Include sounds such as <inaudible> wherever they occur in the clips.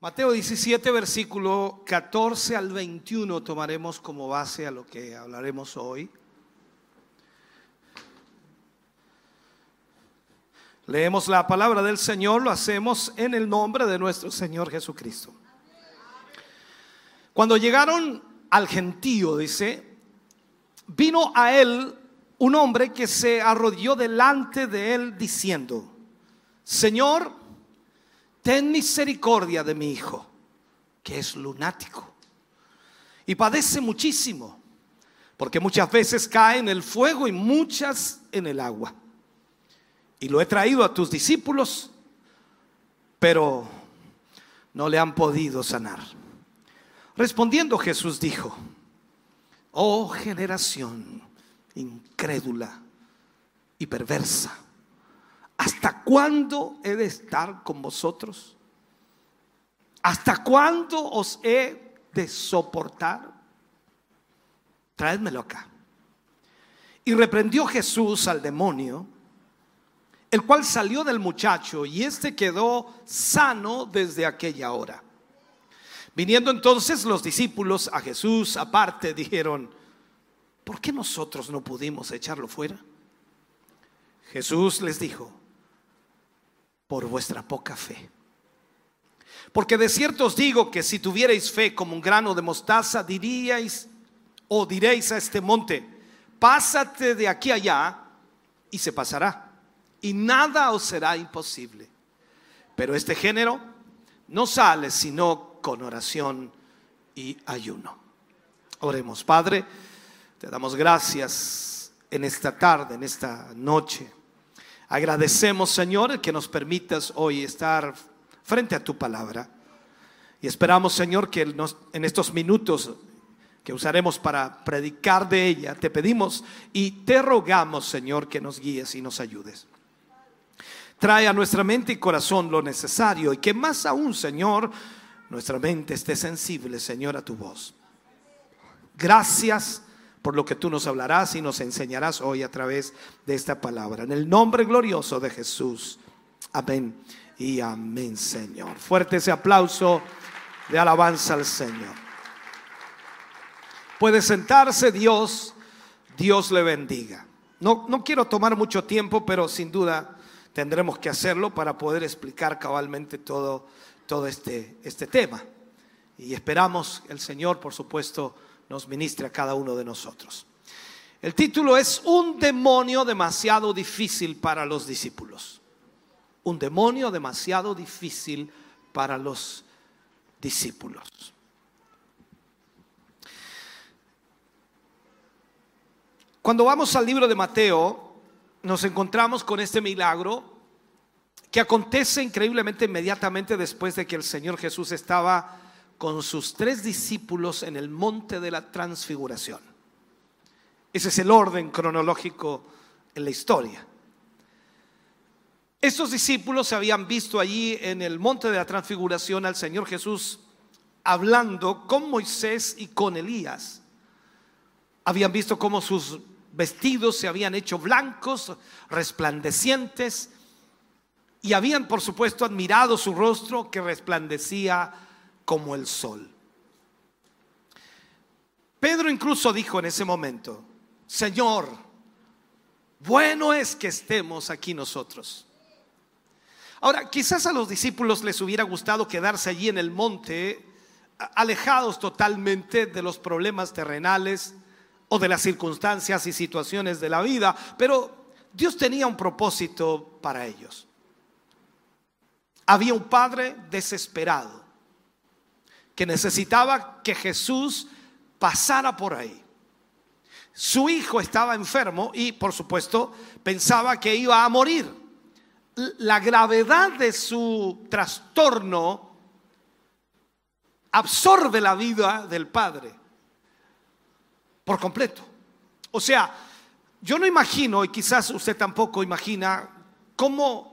Mateo 17, versículo 14 al 21 tomaremos como base a lo que hablaremos hoy. Leemos la palabra del Señor, lo hacemos en el nombre de nuestro Señor Jesucristo. Cuando llegaron al gentío, dice, vino a él un hombre que se arrodilló delante de él diciendo, Señor, ten misericordia de mi hijo, que es lunático, y padece muchísimo, porque muchas veces cae en el fuego y muchas en el agua. Y lo he traído a tus discípulos, pero no le han podido sanar. Respondiendo Jesús dijo, oh generación incrédula y perversa ¿hasta cuándo he de estar con vosotros? ¿Hasta cuándo os he de soportar? Traédmelo acá. Y reprendió Jesús al demonio, el cual salió del muchacho y éste quedó sano desde aquella hora. Viniendo entonces los discípulos a Jesús aparte, dijeron, ¿por qué nosotros no pudimos echarlo fuera? Jesús les dijo, por vuestra poca fe. Porque de cierto os digo que si tuvierais fe como un grano de mostaza, diríais o diréis a este monte, pásate de aquí allá y se pasará. Y nada os será imposible. Pero este género no sale sino con oración y ayuno. Oremos, Padre, te damos gracias en esta tarde, en esta noche Agradecemos, Señor, que nos permitas hoy estar frente a tu palabra. Y esperamos, Señor, que en estos minutos que usaremos para predicar de ella, te pedimos y te rogamos, Señor, que nos guíes y nos ayudes. Trae a nuestra mente y corazón lo necesario y que más aún, Señor, nuestra mente esté sensible, Señor, a tu voz. Gracias por lo que tú nos hablarás y nos enseñarás hoy a través de esta palabra. En el nombre glorioso de Jesús. Amén y amén, Señor. Fuerte ese aplauso de alabanza al Señor. Puede sentarse Dios, Dios le bendiga. No, no quiero tomar mucho tiempo, pero sin duda tendremos que hacerlo para poder explicar cabalmente todo, todo este, este tema. Y esperamos el Señor, por supuesto, nos ministre a cada uno de nosotros. El título es Un demonio demasiado difícil para los discípulos. Un demonio demasiado difícil para los discípulos. Cuando vamos al libro de Mateo, nos encontramos con este milagro que acontece increíblemente inmediatamente después de que el Señor Jesús estaba con sus tres discípulos en el monte de la transfiguración. Ese es el orden cronológico en la historia. Estos discípulos se habían visto allí en el monte de la transfiguración al Señor Jesús hablando con Moisés y con Elías. Habían visto cómo sus vestidos se habían hecho blancos, resplandecientes, y habían por supuesto admirado su rostro que resplandecía como el sol. Pedro incluso dijo en ese momento, Señor, bueno es que estemos aquí nosotros. Ahora, quizás a los discípulos les hubiera gustado quedarse allí en el monte, alejados totalmente de los problemas terrenales o de las circunstancias y situaciones de la vida, pero Dios tenía un propósito para ellos. Había un padre desesperado que necesitaba que Jesús pasara por ahí. Su hijo estaba enfermo y por supuesto pensaba que iba a morir. La gravedad de su trastorno absorbe la vida del padre por completo. O sea, yo no imagino, y quizás usted tampoco imagina, cómo,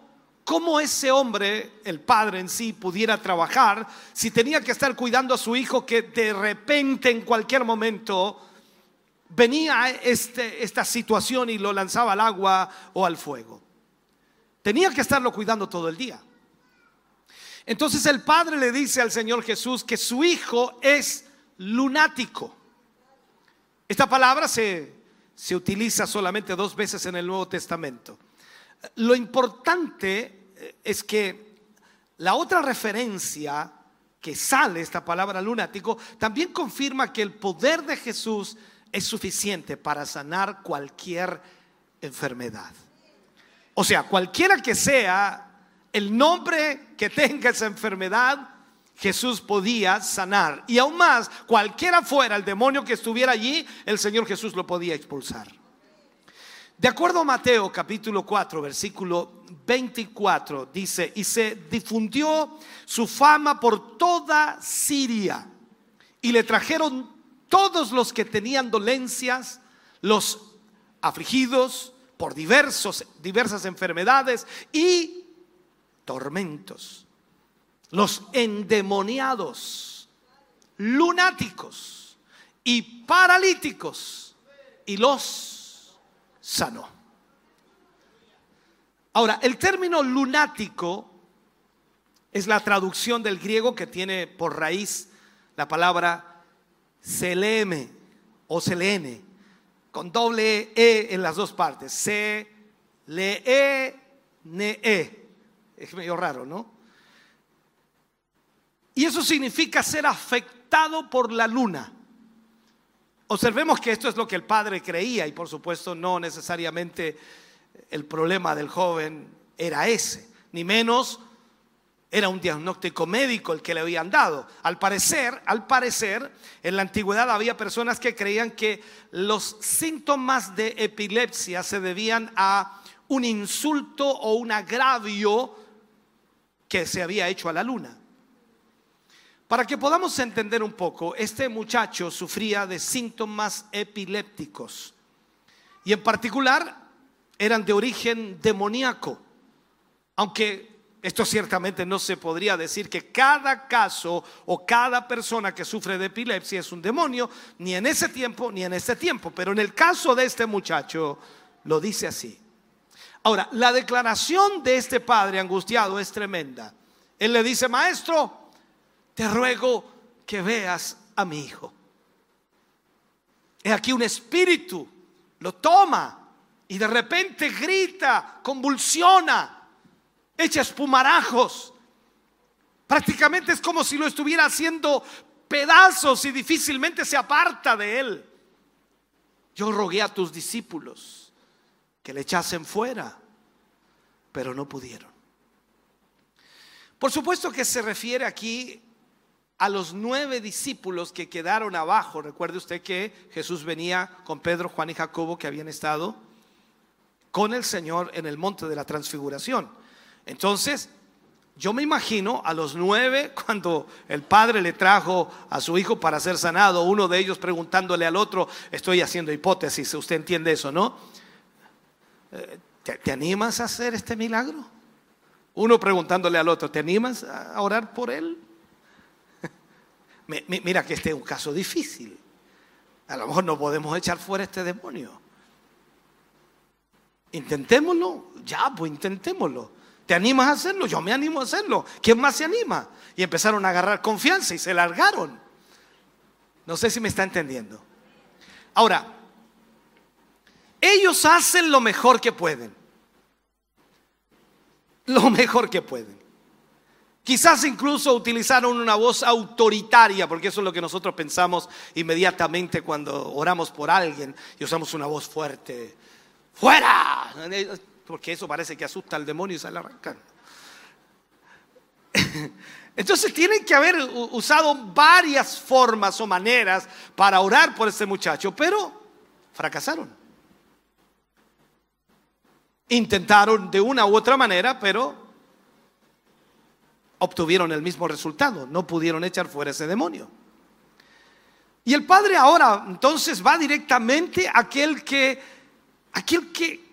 cómo ese hombre, el padre en sí, pudiera trabajar si tenía que estar cuidando a su hijo que de repente, en cualquier momento, venía este, esta situación y lo lanzaba al agua o al fuego. Tenía que estarlo cuidando todo el día. Entonces el padre le dice al Señor Jesús que su hijo es lunático. Esta palabra se, se utiliza solamente dos veces en el Nuevo Testamento. Lo importante eh, es que la otra referencia que sale, esta palabra lunático, también confirma que el poder de Jesús es suficiente para sanar cualquier enfermedad. O sea, cualquiera que sea el nombre que tenga esa enfermedad, Jesús podía sanar. Y aún más, cualquiera fuera el demonio que estuviera allí, el Señor Jesús lo podía expulsar. De acuerdo a Mateo capítulo 4, versículo 24, dice, y se difundió su fama por toda Siria, y le trajeron todos los que tenían dolencias, los afligidos por diversos, diversas enfermedades y tormentos, los endemoniados, lunáticos y paralíticos, y los sanó. Ahora, el término lunático es la traducción del griego que tiene por raíz la palabra Seleme o Selene, con doble E en las dos partes. Se, e, ne, e. Es medio raro, ¿no? Y eso significa ser afectado por la luna. Observemos que esto es lo que el padre creía y por supuesto no necesariamente el problema del joven era ese, ni menos era un diagnóstico médico el que le habían dado. Al parecer, al parecer, en la antigüedad había personas que creían que los síntomas de epilepsia se debían a un insulto o un agravio que se había hecho a la luna. Para que podamos entender un poco, este muchacho sufría de síntomas epilépticos y en particular eran de origen demoníaco, aunque esto ciertamente no se podría decir que cada caso o cada persona que sufre de epilepsia es un demonio, ni en ese tiempo ni en este tiempo, pero en el caso de este muchacho lo dice así. Ahora, la declaración de este padre angustiado es tremenda. Él le dice, maestro, te ruego que veas a mi hijo. Es aquí un espíritu, lo toma y de repente grita, convulsiona echa espumarajos. Prácticamente es como si lo estuviera haciendo pedazos y difícilmente se aparta de él. Yo rogué a tus discípulos que le echasen fuera, pero no pudieron. Por supuesto que se refiere aquí a los nueve discípulos que quedaron abajo. Recuerde usted que Jesús venía con Pedro, Juan y Jacobo que habían estado con el Señor en el monte de la transfiguración. Entonces, yo me imagino a los nueve <laughs> cuando el padre le trajo a su hijo para ser sanado, uno de ellos preguntándole al otro, estoy haciendo hipótesis, usted entiende eso, ¿no? Eh, ¿Te, animas a hacer este milagro? Uno preguntándole al otro, ¿te animas a orar por él? Mira que este es un caso difícil. A lo mejor no podemos echar fuera este demonio. Intentémoslo, ya, pues intentémoslo. ¿Te animas a hacerlo? Yo me animo a hacerlo. ¿Quién más se anima? Y empezaron a agarrar confianza y se largaron. No sé si me está entendiendo. Ahora, ellos hacen lo mejor que pueden. Lo mejor que pueden. Quizás incluso utilizaron una voz autoritaria, porque eso es lo que nosotros pensamos inmediatamente cuando oramos por alguien y usamos una voz fuerte. ¡Fuera! porque eso parece que asusta al demonio y sale arrancando. <laughs> Entonces tienen que haber usado varias formas o maneras para orar por este muchacho, pero fracasaron. Intentaron de una u otra manera, pero obtuvieron el mismo resultado, no pudieron echar fuera ese demonio. Y el padre ahora entonces va directamente a aquel que, aquel que,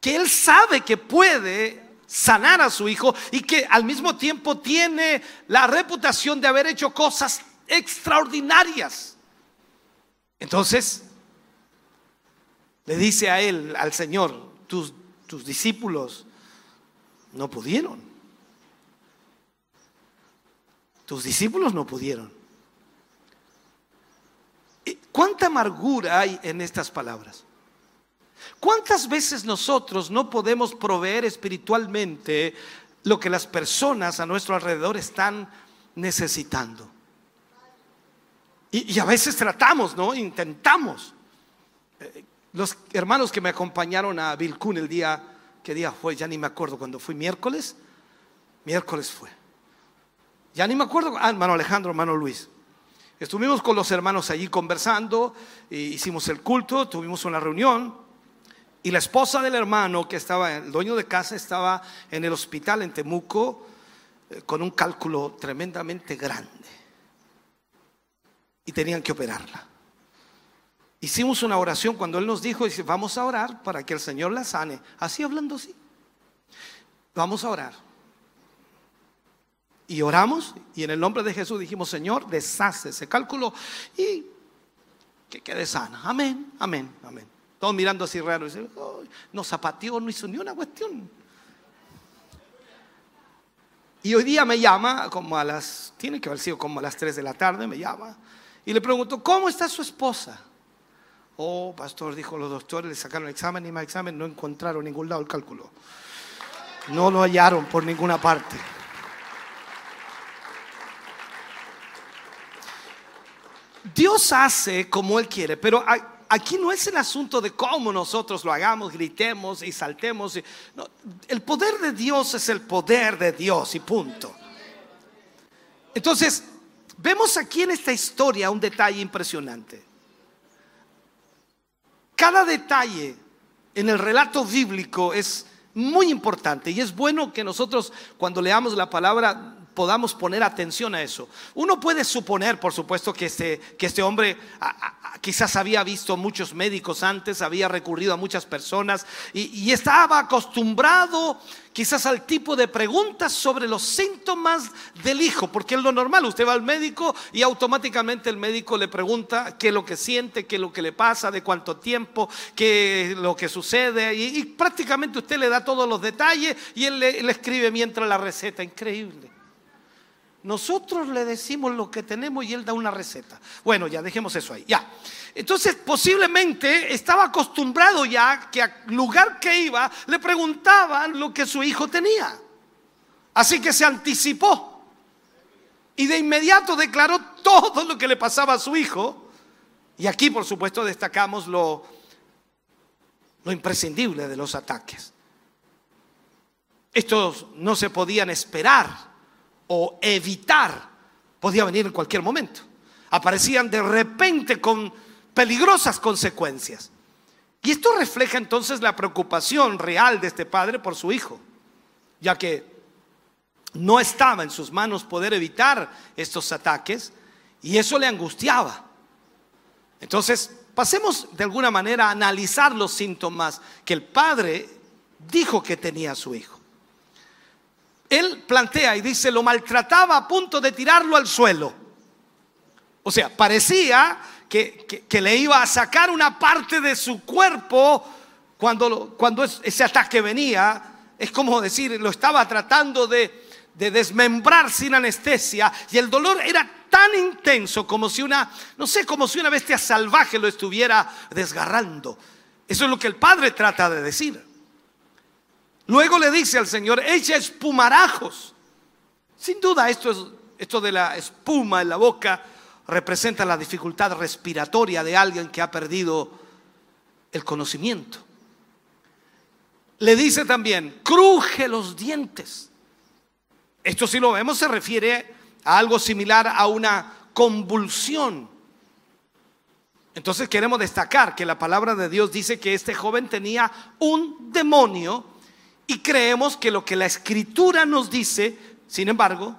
que él sabe que puede sanar a su hijo y que al mismo tiempo tiene la reputación de haber hecho cosas extraordinarias. Entonces, le dice a él, al Señor, tus, tus discípulos no pudieron. Tus discípulos no pudieron. ¿Cuánta amargura hay en estas palabras? ¿Cuántas veces nosotros no podemos proveer espiritualmente lo que las personas a nuestro alrededor están necesitando? Y, a veces tratamos, ¿no? Intentamos. Eh, los hermanos que me acompañaron a Vilcún el día, ¿qué día fue? Ya ni me acuerdo cuando fui, miércoles. Miércoles fue. Ya ni me acuerdo. Ah, hermano Alejandro, hermano Luis. Estuvimos con los hermanos allí conversando, hicimos el culto, tuvimos una reunión. Y la esposa del hermano, que estaba, el dueño de casa, estaba en el hospital en Temuco eh, con un cálculo tremendamente grande y tenían que operarla. Hicimos una oración cuando Él nos dijo, vamos a orar para que el Señor la sane. Así hablando así. Vamos a orar. Y oramos y en el nombre de Jesús dijimos, Señor, deshace ese cálculo y que quede sana. Amén, amén, amén. Todos mirando así raro. Dice, no zapateó, no hizo ni una cuestión. Y hoy día me llama, como a las, tiene que haber sido como a las 3 de la tarde, me llama y le preguntó, ¿cómo está su esposa? Oh, pastor, dijo los doctores, le sacaron examen y más examen, no encontraron ningún lado el cálculo. No lo hallaron por ninguna parte. Dios hace como Él quiere, pero aquí no es el asunto de cómo nosotros lo hagamos, gritemos y saltemos. el poder de Dios es el poder de Dios y punto. Entonces, Vemos aquí en esta historia un detalle impresionante. Cada detalle en el relato bíblico es muy importante y es bueno que nosotros cuando leamos la palabra podamos poner atención a eso. Uno puede suponer, por supuesto, que este, que este hombre quizás había visto muchos médicos antes, había recurrido a muchas personas y, estaba acostumbrado quizás al tipo de preguntas sobre los síntomas del hijo, porque es lo normal, usted va al médico y automáticamente el médico le pregunta qué es lo que siente, qué es lo que le pasa, de cuánto tiempo, qué es lo que sucede y, prácticamente usted le da todos los detalles y él le escribe mientras la receta, increíble. Nosotros le decimos lo que tenemos y él da una receta. Bueno, ya dejemos eso ahí. Ya. Entonces, posiblemente estaba acostumbrado ya que al lugar que iba le preguntaban lo que su hijo tenía. Así que se anticipó y de inmediato declaró todo lo que le pasaba a su hijo. Y aquí, por supuesto, destacamos lo, lo imprescindible de los ataques. Estos no se podían esperar o evitar podía venir en cualquier momento. Aparecían de repente con peligrosas consecuencias. Y esto refleja entonces la preocupación real de este padre por su hijo, ya que no estaba en sus manos poder evitar estos ataques y eso le angustiaba. Entonces, pasemos de alguna manera a analizar los síntomas que el padre dijo que tenía su hijo él plantea y dice, lo maltrataba a punto de tirarlo al suelo. O sea, parecía que, le iba a sacar una parte de su cuerpo cuando, cuando ese ataque venía. Es como decir, lo estaba tratando de, de desmembrar sin anestesia y el dolor era tan intenso como si una, no sé, como si una bestia salvaje lo estuviera desgarrando. Eso es lo que el padre trata de decir. Luego le dice al Señor, echa espumarajos. Sin duda esto, esto de la espuma en la boca representa la dificultad respiratoria de alguien que ha perdido el conocimiento. Le dice también, cruje los dientes. Esto si lo vemos se refiere a algo similar a una convulsión. Entonces queremos destacar que la palabra de Dios dice que este joven tenía un demonio y creemos que lo que la escritura nos dice Sin embargo,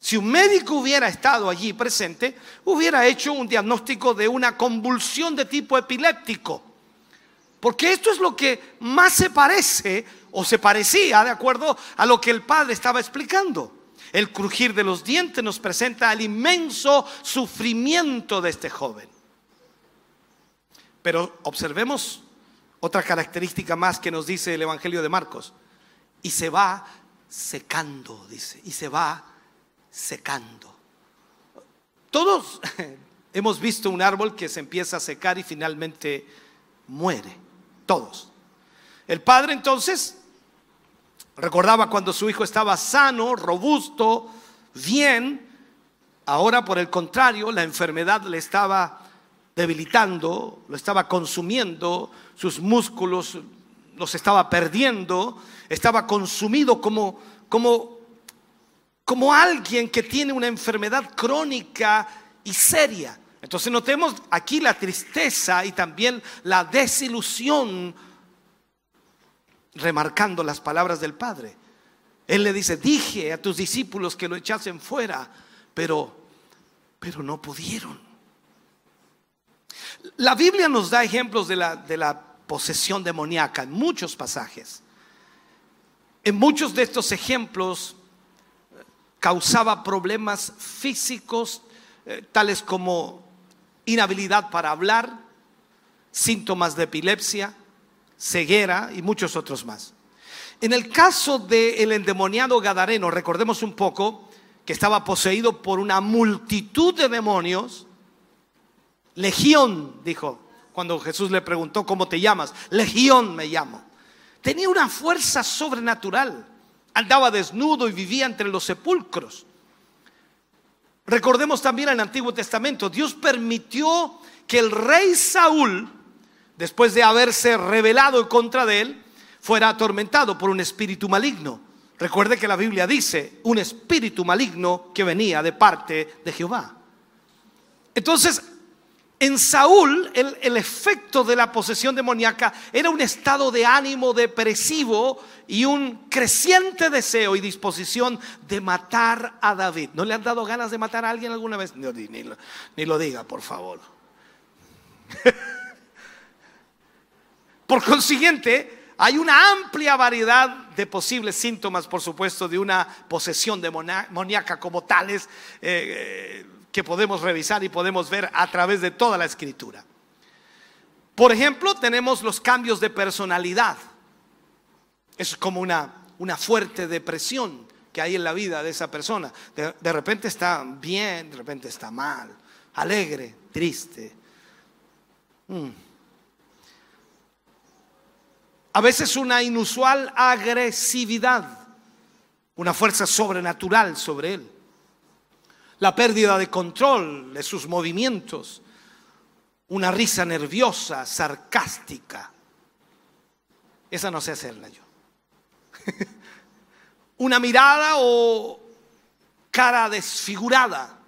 si un médico hubiera estado allí presente, hubiera hecho un diagnóstico de una convulsión de tipo epiléptico. Porque esto es lo que más se parece o se parecía de acuerdo a lo que el padre estaba explicando. El crujir de los dientes nos presenta el inmenso sufrimiento de este joven. Pero observemos otra característica más que nos dice el Evangelio de Marcos. Y se va secando, dice, y se va secando. Todos <laughs> hemos visto un árbol que se empieza a secar y finalmente muere. Todos. El padre entonces recordaba cuando su hijo estaba sano, robusto, bien. Ahora, por el contrario, la enfermedad le estaba debilitando, lo estaba consumiendo, sus músculos los estaba perdiendo, estaba consumido como, como como alguien que tiene una enfermedad crónica y seria. Entonces notemos aquí la tristeza y también la desilusión, remarcando las palabras del Padre. Él le dice, dije a tus discípulos que lo echasen fuera, pero, pero no pudieron. La Biblia nos da ejemplos de la, de la posesión demoníaca en muchos pasajes. En muchos de estos ejemplos causaba problemas físicos, eh, tales como inhabilidad para hablar, síntomas de epilepsia, ceguera y muchos otros más. En el caso del endemoniado Gadareno, recordemos un poco que estaba poseído por una multitud de demonios, legión, dijo, cuando Jesús le preguntó, ¿cómo te llamas? Legión me llamo. Tenía una fuerza sobrenatural andaba desnudo y vivía entre los sepulcros. Recordemos también en el Antiguo Testamento, Dios permitió que el rey Saúl, después de haberse rebelado contra de él, fuera atormentado por un espíritu maligno. Recuerde que la Biblia dice, un espíritu maligno que venía de parte de Jehová. Entonces, en Saúl, el, efecto de la posesión demoníaca era un estado de ánimo depresivo y un creciente deseo y disposición de matar a David. ¿No le han dado ganas de matar a alguien alguna vez? ni, lo, ni lo diga, por favor. <laughs> por consiguiente, hay una amplia variedad de posibles síntomas, por supuesto, de una posesión demoníaca como tales. Eh, que podemos revisar y podemos ver a través de toda la escritura. Por ejemplo, tenemos los cambios de personalidad. Es como una, una fuerte depresión que hay en la vida de esa persona. De, repente está bien, de repente está mal, alegre, triste. Mm. A veces una inusual agresividad, una fuerza sobrenatural sobre él la pérdida de control de sus movimientos, una risa nerviosa, sarcástica. Esa no sé hacerla yo. <laughs> una mirada o cara desfigurada,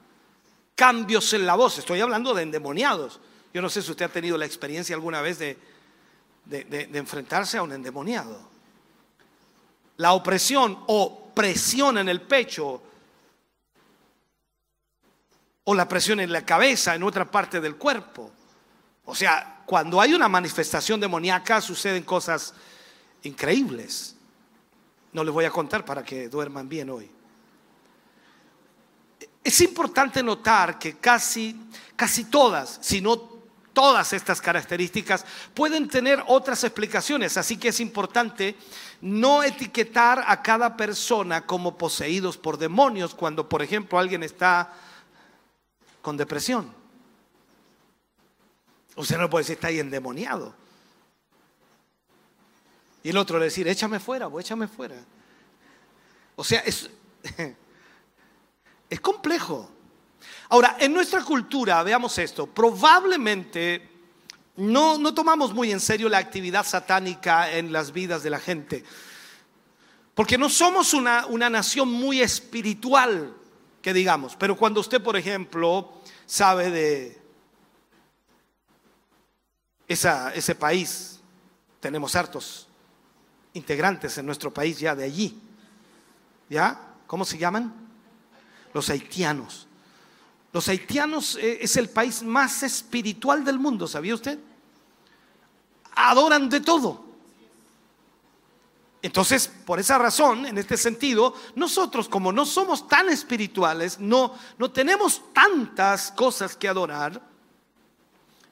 cambios en la voz. Estoy hablando de endemoniados. Yo no sé si usted ha tenido la experiencia alguna vez de, de enfrentarse a un endemoniado. La opresión o presión en el pecho o la presión en la cabeza, en otra parte del cuerpo. O sea, cuando hay una manifestación demoníaca suceden cosas increíbles. No les voy a contar para que duerman bien hoy. Es importante notar que casi, casi todas, si no todas estas características, pueden tener otras explicaciones. Así que es importante no etiquetar a cada persona como poseídos por demonios cuando, por ejemplo, alguien está con depresión. Usted no puede decir está ahí endemoniado. Y el otro le decir, échame fuera, o échame fuera. O sea, es, <laughs> es complejo. Ahora, en nuestra cultura, veamos esto, probablemente no, no tomamos muy en serio la actividad satánica en las vidas de la gente. Porque no somos una, una nación muy espiritual que digamos. Pero cuando usted, por ejemplo, sabe de esa, ese país, tenemos hartos integrantes en nuestro país ya de allí, ¿ya? ¿Cómo se llaman? Los haitianos. Los haitianos eh, es el país más espiritual del mundo, ¿sabía usted? Adoran de todo. Entonces, por esa razón, en este sentido, nosotros como no somos tan espirituales, no, no tenemos tantas cosas que adorar,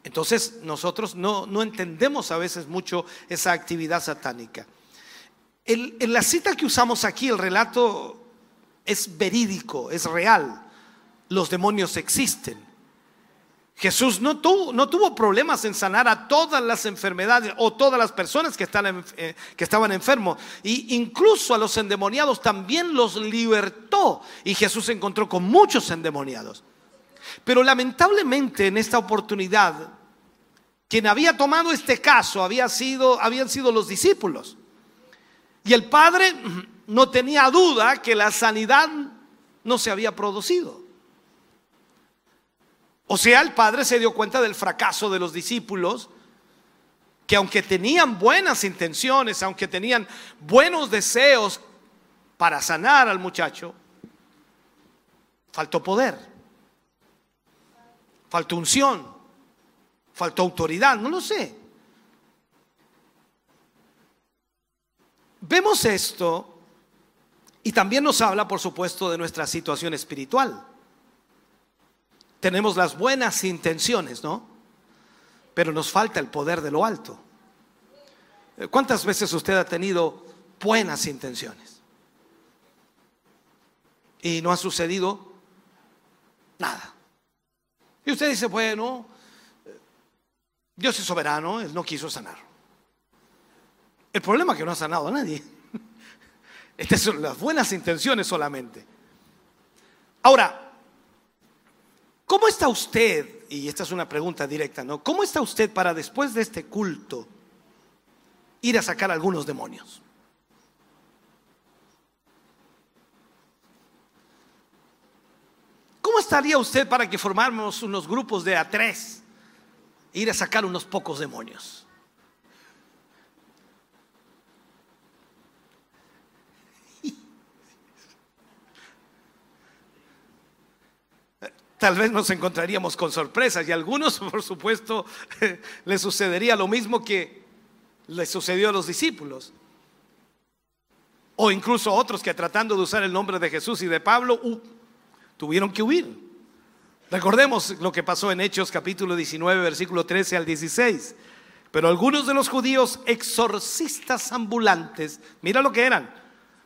entonces nosotros no, no entendemos a veces mucho esa actividad satánica. en la cita que usamos aquí, el relato es verídico, es real. Los demonios existen. Jesús no tuvo, no tuvo, problemas en sanar a todas las enfermedades o todas las personas que, están, eh, que estaban enfermos. Y incluso a los endemoniados también los libertó. Y Jesús se encontró con muchos endemoniados. Pero lamentablemente en esta oportunidad, quien había tomado este caso había sido, habían sido los discípulos. Y el Padre no tenía duda que la sanidad no se había producido. O sea, el padre se dio cuenta del fracaso de los discípulos, que aunque tenían buenas intenciones, aunque tenían buenos deseos para sanar al muchacho, faltó poder, faltó unción, faltó autoridad, no lo sé. Vemos esto y también nos habla, por supuesto, de nuestra situación espiritual tenemos las buenas intenciones, ¿no? Pero nos falta el poder de lo alto. ¿Cuántas veces usted ha tenido buenas intenciones? Y no ha sucedido nada. Y usted dice, bueno, Dios es soberano, Él no quiso sanar. El problema es que no ha sanado a nadie. <laughs> Estas son las buenas intenciones solamente. Ahora, ¿Cómo está usted? Y esta es una pregunta directa, ¿no? ¿Cómo está usted para después de este culto ir a sacar algunos demonios? ¿Cómo estaría usted para que formáramos unos grupos de a tres ir a sacar unos pocos demonios? Tal vez nos encontraríamos con sorpresas y a algunos, <laughs> por supuesto, <laughs> les sucedería lo mismo que les sucedió a los discípulos. O incluso otros que tratando de usar el nombre de Jesús y de Pablo, tuvieron que huir. Recordemos lo que pasó en Hechos capítulo 19, versículo 13 al 16. Pero algunos de los judíos exorcistas ambulantes, mira lo que eran,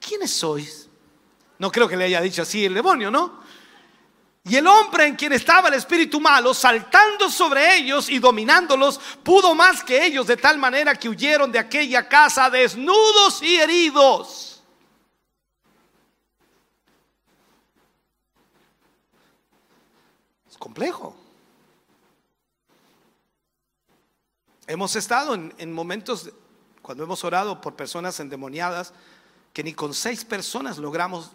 ¿quiénes sois? No creo que le haya dicho así el demonio, ¿no? Y el hombre en quien estaba el espíritu malo, saltando sobre ellos y dominándolos, pudo más que ellos de tal manera que huyeron de aquella casa desnudos y heridos. Es complejo. Hemos estado en, en momentos, cuando hemos orado por personas endemoniadas, que ni con seis personas logramos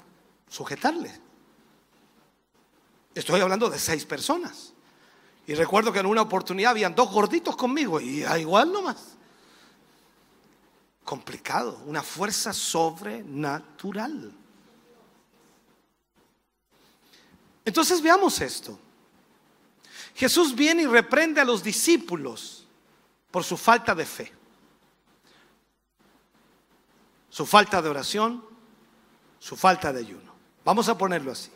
sujetarle. Estoy hablando de seis personas. Y recuerdo que en una oportunidad habían dos gorditos conmigo y a igual nomás. Complicado, una fuerza sobrenatural. Entonces veamos esto. Jesús viene y reprende a los discípulos por su falta de fe su falta de oración, su falta de ayuno. Vamos a ponerlo así.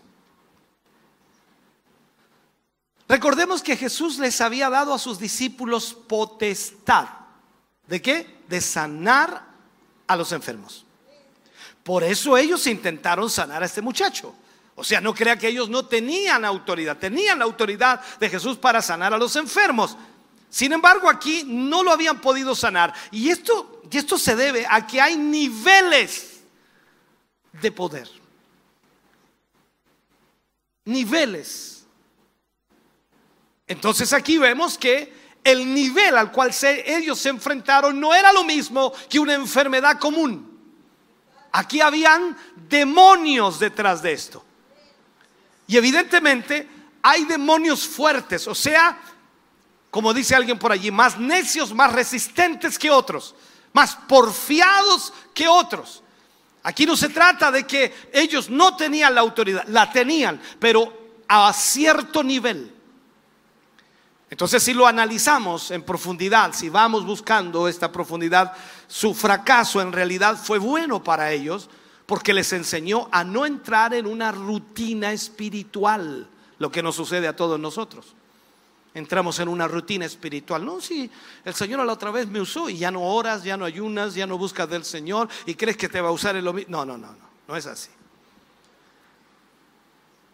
Recordemos que Jesús les había dado a sus discípulos potestad. ¿De qué? De sanar a los enfermos. Por eso ellos intentaron sanar a este muchacho. O sea, no crea que ellos no tenían autoridad, tenían la autoridad de Jesús para sanar a los enfermos. Sin embargo, aquí no lo habían podido sanar. Y esto, y esto se debe a que hay niveles de poder. niveles. Entonces aquí vemos que el nivel al cual ellos se enfrentaron no era lo mismo que una enfermedad común. Aquí habían demonios detrás de esto. Y evidentemente hay demonios fuertes, o sea, como dice alguien por allí, más necios, más resistentes que otros, más porfiados que otros. Aquí no se trata de que ellos no tenían la autoridad, la tenían, pero a cierto nivel. Entonces, si lo analizamos en profundidad, si vamos buscando esta profundidad, su fracaso en realidad fue bueno para ellos porque les enseñó a no entrar en una rutina espiritual, lo que nos sucede a todos nosotros. Entramos en una rutina espiritual. No, si el Señor a la otra vez me usó y ya no oras, ya no ayunas, ya no buscas del Señor y crees que te va a usar el mismo. No, no, no, no, no es así.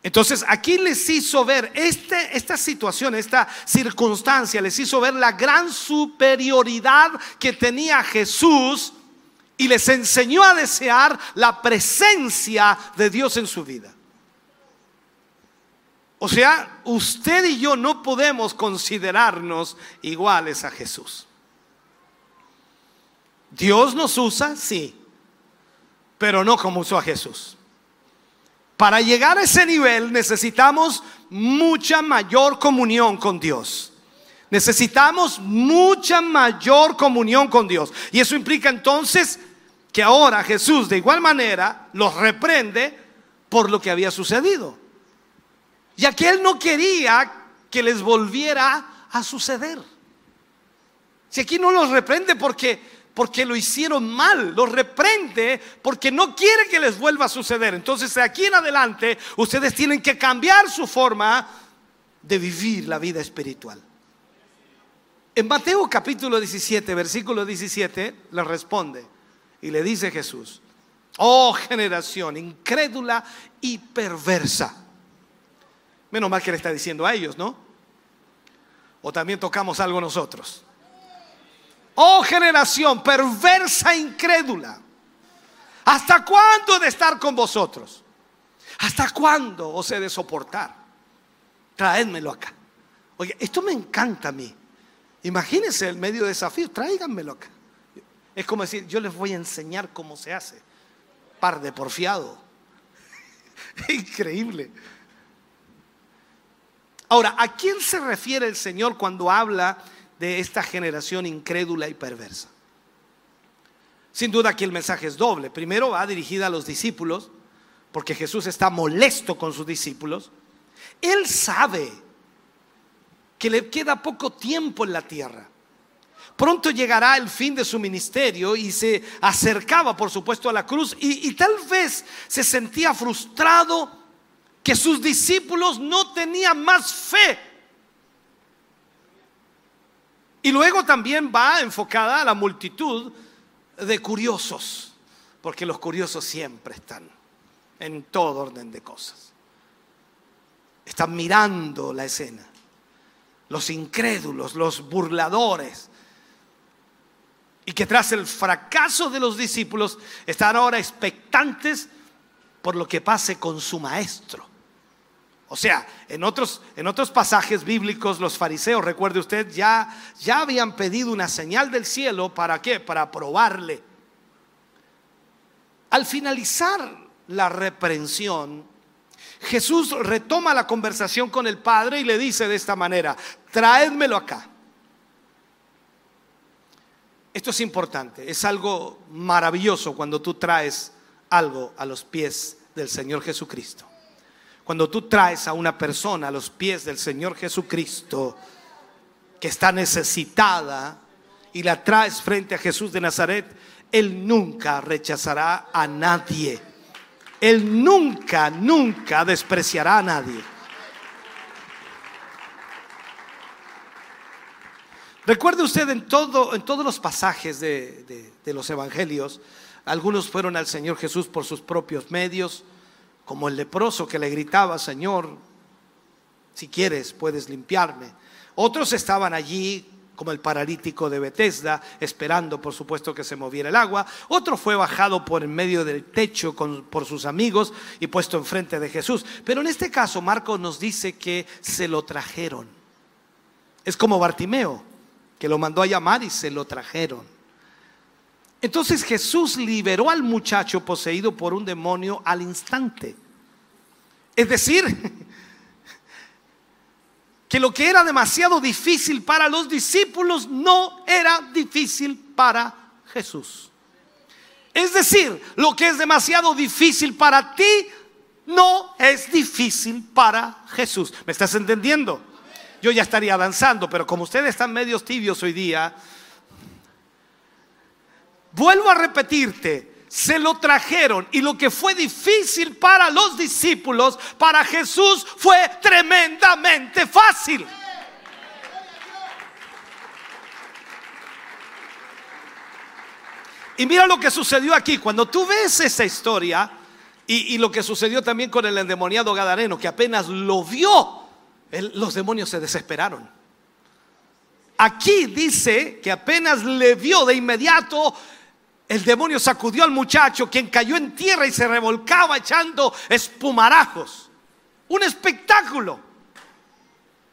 Entonces aquí les hizo ver este, esta situación, esta circunstancia, les hizo ver la gran superioridad que tenía Jesús y les enseñó a desear la presencia de Dios en su vida. O sea, usted y yo no podemos considerarnos iguales a Jesús. Dios nos usa, sí, pero no como usó a Jesús. Para llegar a ese nivel necesitamos mucha mayor comunión con Dios. Necesitamos mucha mayor comunión con Dios. Y eso implica entonces que ahora Jesús de igual manera los reprende por lo que había sucedido. Ya que él no quería que les volviera a suceder. Si aquí no los reprende porque porque lo hicieron mal, los reprende porque no quiere que les vuelva a suceder. Entonces, de aquí en adelante, ustedes tienen que cambiar su forma de vivir la vida espiritual. En Mateo capítulo 17, versículo 17, le responde y le dice Jesús, oh generación incrédula y perversa. Menos mal que le está diciendo a ellos, ¿no? O también tocamos algo nosotros. Oh generación perversa e incrédula. ¿Hasta cuándo he de estar con vosotros? ¿Hasta cuándo os he de soportar? Traédmelo acá. Oye, esto me encanta a mí. Imagínense el medio desafío, tráiganmelo acá. Es como decir, yo les voy a enseñar cómo se hace. Par de porfiado. <laughs> Increíble. Ahora, ¿a quién se refiere el Señor cuando habla de esta generación incrédula y perversa. Sin duda aquí el mensaje es doble. Primero va dirigida a los discípulos, porque Jesús está molesto con sus discípulos. Él sabe que le queda poco tiempo en la tierra. Pronto llegará el fin de su ministerio y se acercaba, por supuesto, a la cruz y, y tal vez se sentía frustrado que sus discípulos no tenían más fe y luego también va enfocada a la multitud de curiosos, porque los curiosos siempre están en todo orden de cosas. Están mirando la escena. Los incrédulos, los burladores. Y que tras el fracaso de los discípulos están ahora expectantes por lo que pase con su maestro. O sea, en otros, en otros pasajes bíblicos los fariseos, recuerde usted, ya, ya habían pedido una señal del cielo para qué? Para probarle. Al finalizar la reprensión, Jesús retoma la conversación con el Padre y le dice de esta manera, traédmelo acá. Esto es importante, es algo maravilloso cuando tú traes algo a los pies del Señor Jesucristo. Cuando tú traes a una persona a los pies del Señor Jesucristo que está necesitada y la traes frente a Jesús de Nazaret, Él nunca rechazará a nadie. Él nunca, nunca despreciará a nadie. Recuerde usted en, todo, en todos los pasajes de, de los evangelios, algunos fueron al Señor Jesús por sus propios medios, como el leproso que le gritaba, Señor, si quieres puedes limpiarme. Otros estaban allí como el paralítico de Bethesda, esperando por supuesto que se moviera el agua. Otro fue bajado por en medio del techo por sus amigos y puesto enfrente de Jesús. Pero en este caso Marcos nos dice que se lo trajeron. Es como Bartimeo, que lo mandó a llamar y se lo trajeron. Entonces Jesús liberó al muchacho poseído por un demonio al instante. Es decir, <laughs> que lo que era demasiado difícil para los discípulos no era difícil para Jesús. Es decir, lo que es demasiado difícil para ti no es difícil para Jesús. ¿Me estás entendiendo? Yo ya estaría avanzando, pero como ustedes están medios tibios hoy día, vuelvo a repetirte, se lo trajeron y lo que fue difícil para los discípulos, para Jesús fue tremendamente fácil. Y mira lo que sucedió aquí. Cuando tú ves esa historia y, lo que sucedió también con el endemoniado Gadareno, que apenas lo vio, los demonios se desesperaron. Aquí dice que apenas le vio de inmediato, el demonio sacudió al muchacho, quien cayó en tierra y se revolcaba echando espumarajos. Un espectáculo.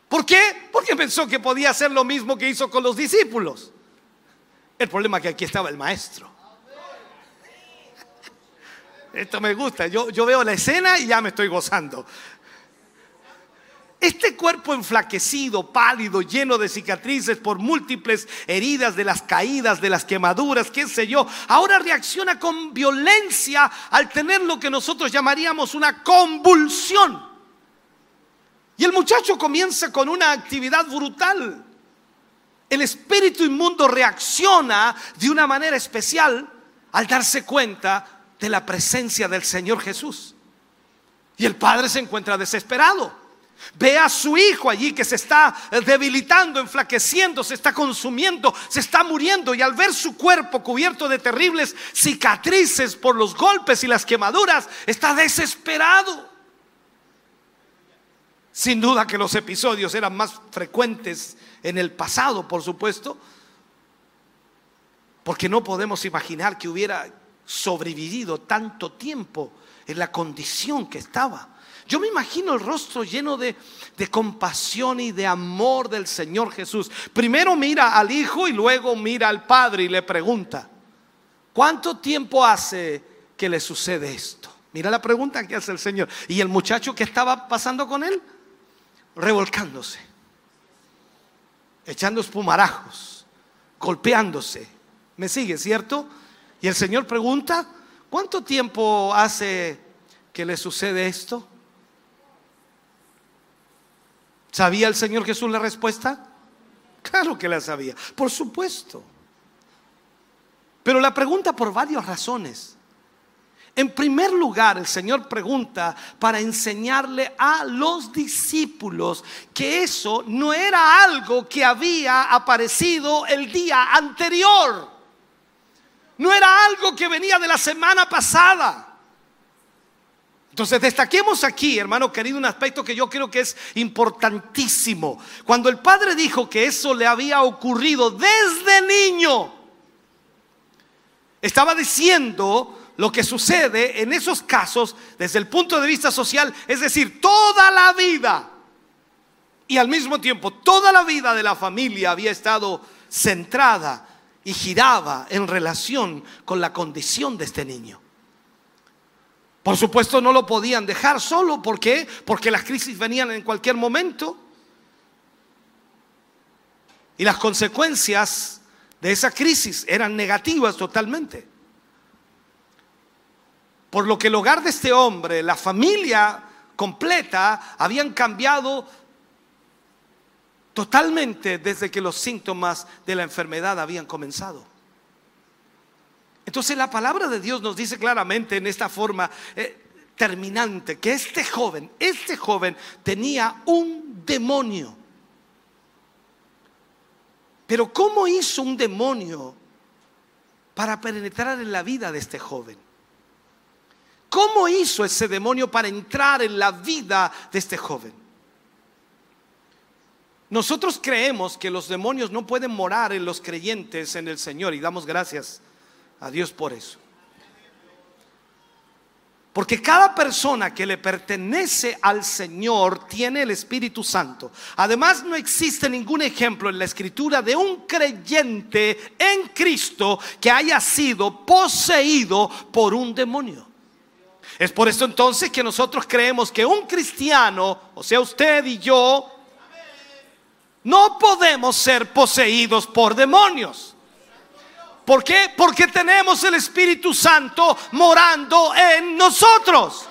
¿Por qué? Porque pensó que podía hacer lo mismo que hizo con los discípulos. El problema es que aquí estaba el maestro. Esto me gusta. Yo, yo veo la escena y ya me estoy gozando. Este cuerpo enflaquecido, pálido, lleno de cicatrices por múltiples heridas de las caídas, de las quemaduras, qué sé yo, ahora reacciona con violencia al tener lo que nosotros llamaríamos una convulsión. Y el muchacho comienza con una actividad brutal. El espíritu inmundo reacciona de una manera especial al darse cuenta de la presencia del Señor Jesús. Y el padre se encuentra desesperado. Ve a su hijo allí que se está debilitando, enflaqueciendo, se está consumiendo, se está muriendo y al ver su cuerpo cubierto de terribles cicatrices por los golpes y las quemaduras, está desesperado. Sin duda que los episodios eran más frecuentes en el pasado, por supuesto, porque no podemos imaginar que hubiera sobrevivido tanto tiempo en la condición que estaba. Yo me imagino el rostro lleno de, compasión y de amor del Señor Jesús. Primero mira al Hijo y luego mira al Padre y le pregunta, ¿cuánto tiempo hace que le sucede esto? Mira la pregunta que hace el Señor. ¿Y el muchacho que estaba pasando con él? Revolcándose, echando espumarajos, golpeándose. ¿Me sigue, cierto? Y el Señor pregunta, ¿cuánto tiempo hace que le sucede esto? ¿Sabía el Señor Jesús la respuesta? Claro que la sabía, por supuesto. Pero la pregunta por varias razones. En primer lugar, el Señor pregunta para enseñarle a los discípulos que eso no era algo que había aparecido el día anterior. No era algo que venía de la semana pasada. Entonces destaquemos aquí, hermano querido, un aspecto que yo creo que es importantísimo. Cuando el padre dijo que eso le había ocurrido desde niño, estaba diciendo lo que sucede en esos casos desde el punto de vista social, es decir, toda la vida y al mismo tiempo toda la vida de la familia había estado centrada y giraba en relación con la condición de este niño. Por supuesto no lo podían dejar solo. ¿Por qué? Porque las crisis venían en cualquier momento. Y las consecuencias de esa crisis eran negativas totalmente. Por lo que el hogar de este hombre, la familia completa, habían cambiado totalmente desde que los síntomas de la enfermedad habían comenzado. Entonces la palabra de Dios nos dice claramente en esta forma eh, terminante que este joven, este joven tenía un demonio. Pero ¿cómo hizo un demonio para penetrar en la vida de este joven? ¿Cómo hizo ese demonio para entrar en la vida de este joven? Nosotros creemos que los demonios no pueden morar en los creyentes en el Señor y damos gracias a Dios por eso. Porque cada persona que le pertenece al Señor tiene el Espíritu Santo. Además, no existe ningún ejemplo en la escritura de un creyente en Cristo que haya sido poseído por un demonio. Es por eso entonces que nosotros creemos que un cristiano, o sea usted y yo, no podemos ser poseídos por demonios. ¿Por qué? Porque tenemos el Espíritu Santo morando en nosotros.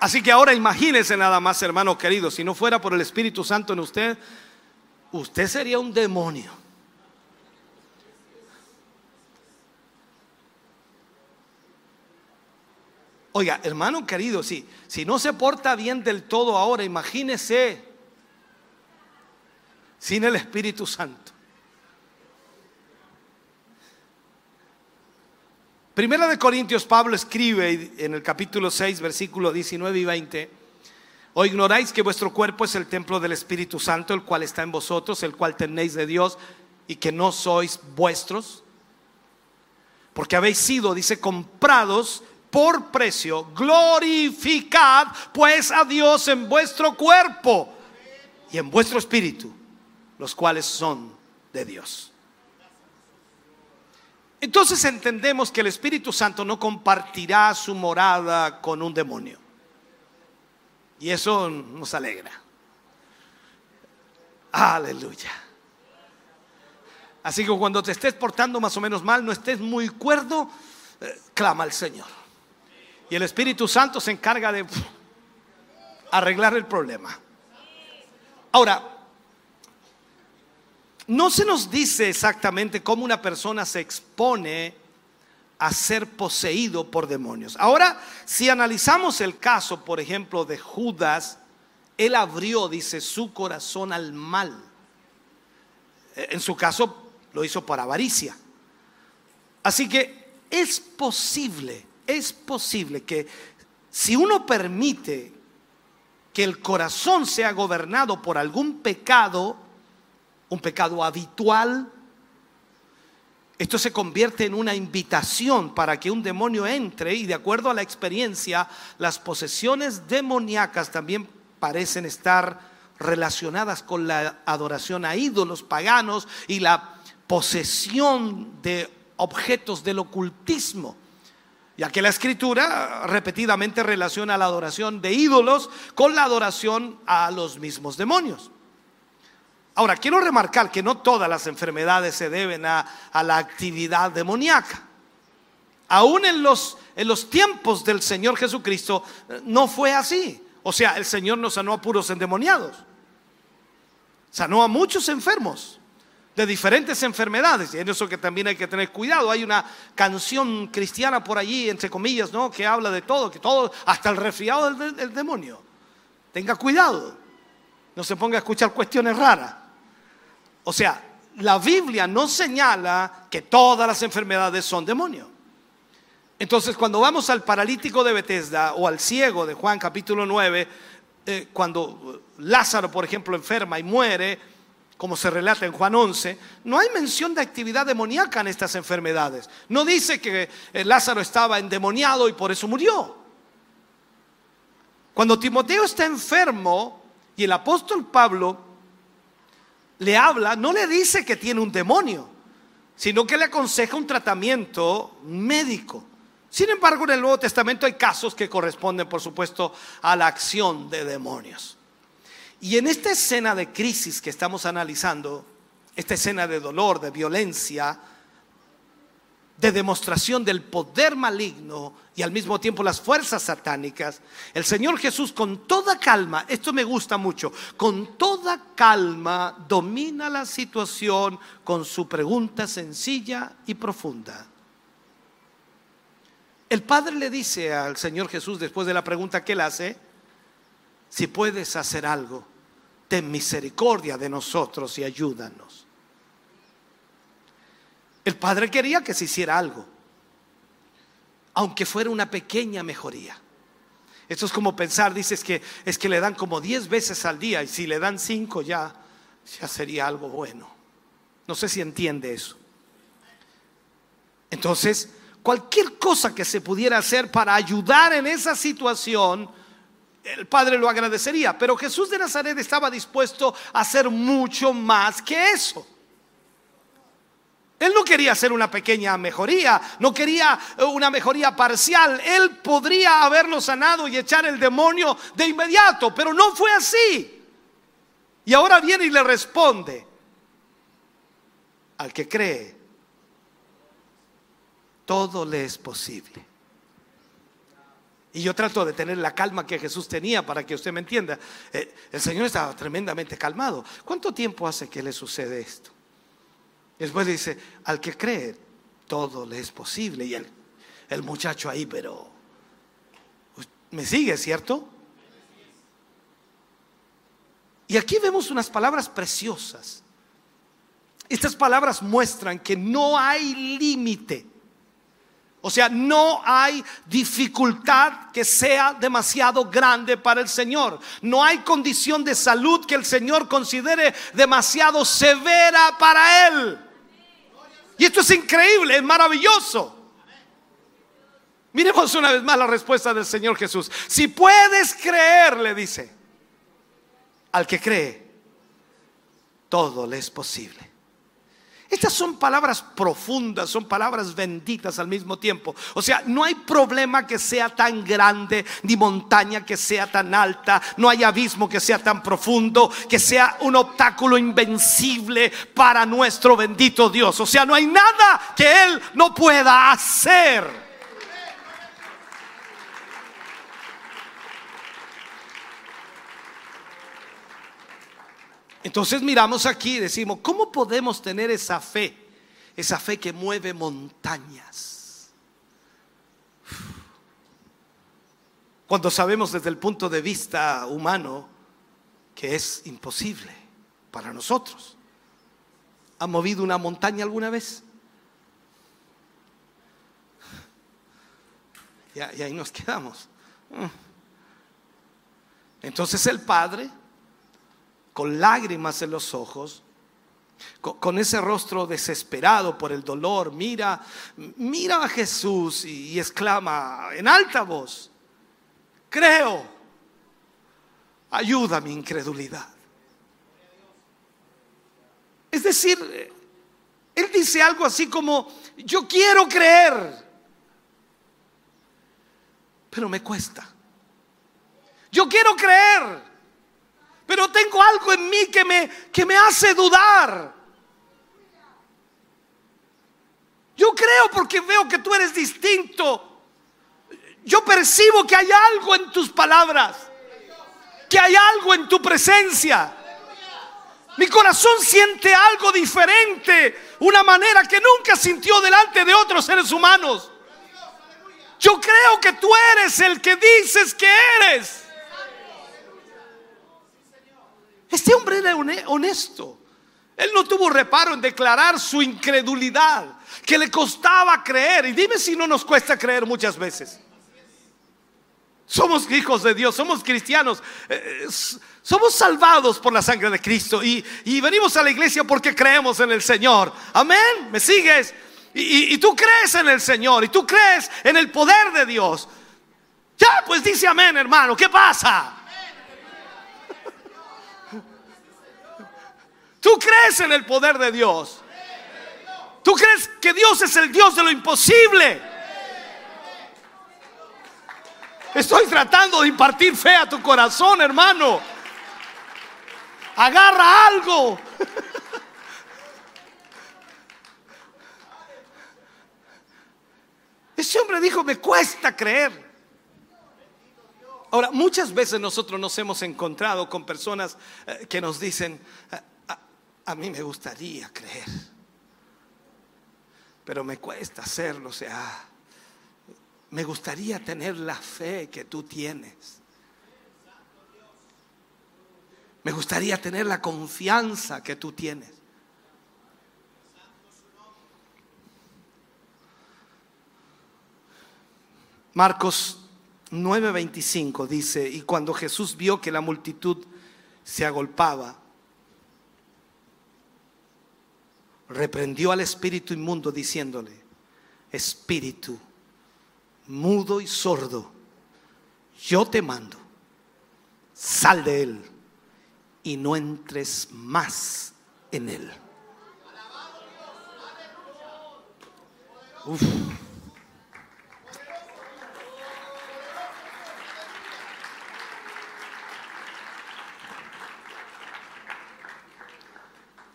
Así que ahora imagínese nada más, hermano querido, si no fuera por el Espíritu Santo en usted, usted sería un demonio. Oiga, hermano querido, si, si no se porta bien del todo ahora, imagínese sin el Espíritu Santo. Primera de Corintios, Pablo escribe en el capítulo 6, versículos 19 y 20, o ignoráis que vuestro cuerpo es el templo del Espíritu Santo, el cual está en vosotros, el cual tenéis de Dios y que no sois vuestros, porque habéis sido, dice, comprados por precio, glorificad pues a Dios en vuestro cuerpo y en vuestro espíritu los cuales son de Dios. Entonces entendemos que el Espíritu Santo no compartirá su morada con un demonio. Y eso nos alegra. Aleluya. Así que cuando te estés portando más o menos mal, no estés muy cuerdo, eh, clama al Señor. Y el Espíritu Santo se encarga de arreglar el problema. Ahora, no se nos dice exactamente cómo una persona se expone a ser poseído por demonios. Ahora, si analizamos el caso, por ejemplo, de Judas, él abrió, dice, su corazón al mal. En su caso, lo hizo por avaricia. Así que es posible, es posible que si uno permite que el corazón sea gobernado por algún pecado, un pecado habitual. Esto se convierte en una invitación para que un demonio entre y de acuerdo a la experiencia, las posesiones demoníacas también parecen estar relacionadas con la adoración a ídolos paganos y la posesión de objetos del ocultismo, ya que la escritura repetidamente relaciona la adoración de ídolos con la adoración a los mismos demonios. Ahora, quiero remarcar que no todas las enfermedades se deben a, la actividad demoníaca. Aún en los, en los tiempos del Señor Jesucristo eh, no fue así. O sea, el Señor no sanó a puros endemoniados. Sanó a muchos enfermos de diferentes enfermedades. Y en eso que también hay que tener cuidado. Hay una canción cristiana por allí, entre comillas, ¿no? Que habla de todo, que todo, hasta el resfriado del demonio. Tenga cuidado. No se ponga a escuchar cuestiones raras. O sea, la Biblia no señala que todas las enfermedades son demonios. Entonces, cuando vamos al paralítico de Bethesda o al ciego de Juan capítulo 9, eh, cuando Lázaro, por ejemplo, enferma y muere, como se relata en Juan 11, no hay mención de actividad demoníaca en estas enfermedades. No dice que eh, Lázaro estaba endemoniado y por eso murió. Cuando Timoteo está enfermo y el apóstol Pablo le habla, no le dice que tiene un demonio, sino que le aconseja un tratamiento médico. Sin embargo, en el Nuevo Testamento hay casos que corresponden, por supuesto, a la acción de demonios. Y en esta escena de crisis que estamos analizando, esta escena de dolor, de violencia, de demostración del poder maligno y al mismo tiempo las fuerzas satánicas, el Señor Jesús con toda calma, esto me gusta mucho, con toda calma domina la situación con su pregunta sencilla y profunda. El Padre le dice al Señor Jesús después de la pregunta que él hace, si puedes hacer algo, ten misericordia de nosotros y ayúdanos. El padre quería que se hiciera algo, aunque fuera una pequeña mejoría. Esto es como pensar, dices que es que le dan como 10 veces al día y si le dan 5 ya, ya sería algo bueno. No sé si entiende eso. Entonces, cualquier cosa que se pudiera hacer para ayudar en esa situación, el Padre lo agradecería. Pero Jesús de Nazaret estaba dispuesto a hacer mucho más que eso. Él no quería hacer una pequeña mejoría, no quería eh, una mejoría parcial. Él podría haberlo sanado y echar el demonio de inmediato, pero no fue así. Y ahora viene y le responde al que cree, todo le es posible. Y yo trato de tener la calma que Jesús tenía para que usted me entienda. Eh, el Señor estaba tremendamente calmado. ¿Cuánto tiempo hace que le sucede esto? Después dice, al que cree, todo le es posible. Y el, el muchacho ahí, pero me sigue, ¿cierto? Y aquí vemos unas palabras preciosas. Estas palabras muestran que no hay límite. O sea, no hay dificultad que sea demasiado grande para el Señor. No hay condición de salud que el Señor considere demasiado severa para Él. Y esto es increíble, es maravilloso. Miremos una vez más la respuesta del Señor Jesús. Si puedes creer, le dice, al que cree, todo le es posible. Estas son palabras profundas, son palabras benditas al mismo tiempo. O sea, no hay problema que sea tan grande, ni montaña que sea tan alta, no hay abismo que sea tan profundo, que sea un obstáculo invencible para nuestro bendito Dios. O sea, no hay nada que Él no pueda hacer. Entonces miramos aquí y decimos, ¿cómo podemos tener esa fe? Esa fe que mueve montañas. Cuando sabemos desde el punto de vista humano que es imposible para nosotros. ¿Ha movido una montaña alguna vez? Y ahí nos quedamos. Entonces el Padre con lágrimas en los ojos, con, ese rostro desesperado por el dolor, mira, mira a Jesús y, exclama en alta voz, creo, ayuda mi incredulidad. Es decir, él dice algo así como, yo quiero creer, pero me cuesta. Yo quiero creer, pero tengo algo en mí que me, que me hace dudar. Yo creo porque veo que tú eres distinto. Yo percibo que hay algo en tus palabras, que hay algo en tu presencia. Mi corazón siente algo diferente, una manera que nunca sintió delante de otros seres humanos. Yo creo que tú eres el que dices que eres. Este hombre era honesto. Él no tuvo reparo en declarar su incredulidad, que le costaba creer. Y dime si no nos cuesta creer muchas veces. Somos hijos de Dios, somos cristianos, eh, somos salvados por la sangre de Cristo y, venimos a la iglesia porque creemos en el Señor. Amén, ¿me sigues? Y, y, tú crees en el Señor y tú crees en el poder de Dios. Ya, pues dice amén, hermano, ¿qué pasa? ¿Tú crees en el poder de Dios? ¿Tú crees que Dios es el Dios de lo imposible? Estoy tratando de impartir fe a tu corazón, hermano. Agarra algo. Ese hombre dijo, me cuesta creer. Ahora, muchas veces nosotros nos hemos encontrado con personas eh, que nos dicen, a mí me gustaría creer, pero me cuesta hacerlo, o sea, me gustaría tener la fe que tú tienes. Me gustaría tener la confianza que tú tienes. Marcos 9:25 dice, y cuando Jesús vio que la multitud se agolpaba, reprendió al espíritu inmundo diciéndole, espíritu mudo y sordo, yo te mando, sal de él y no entres más en él.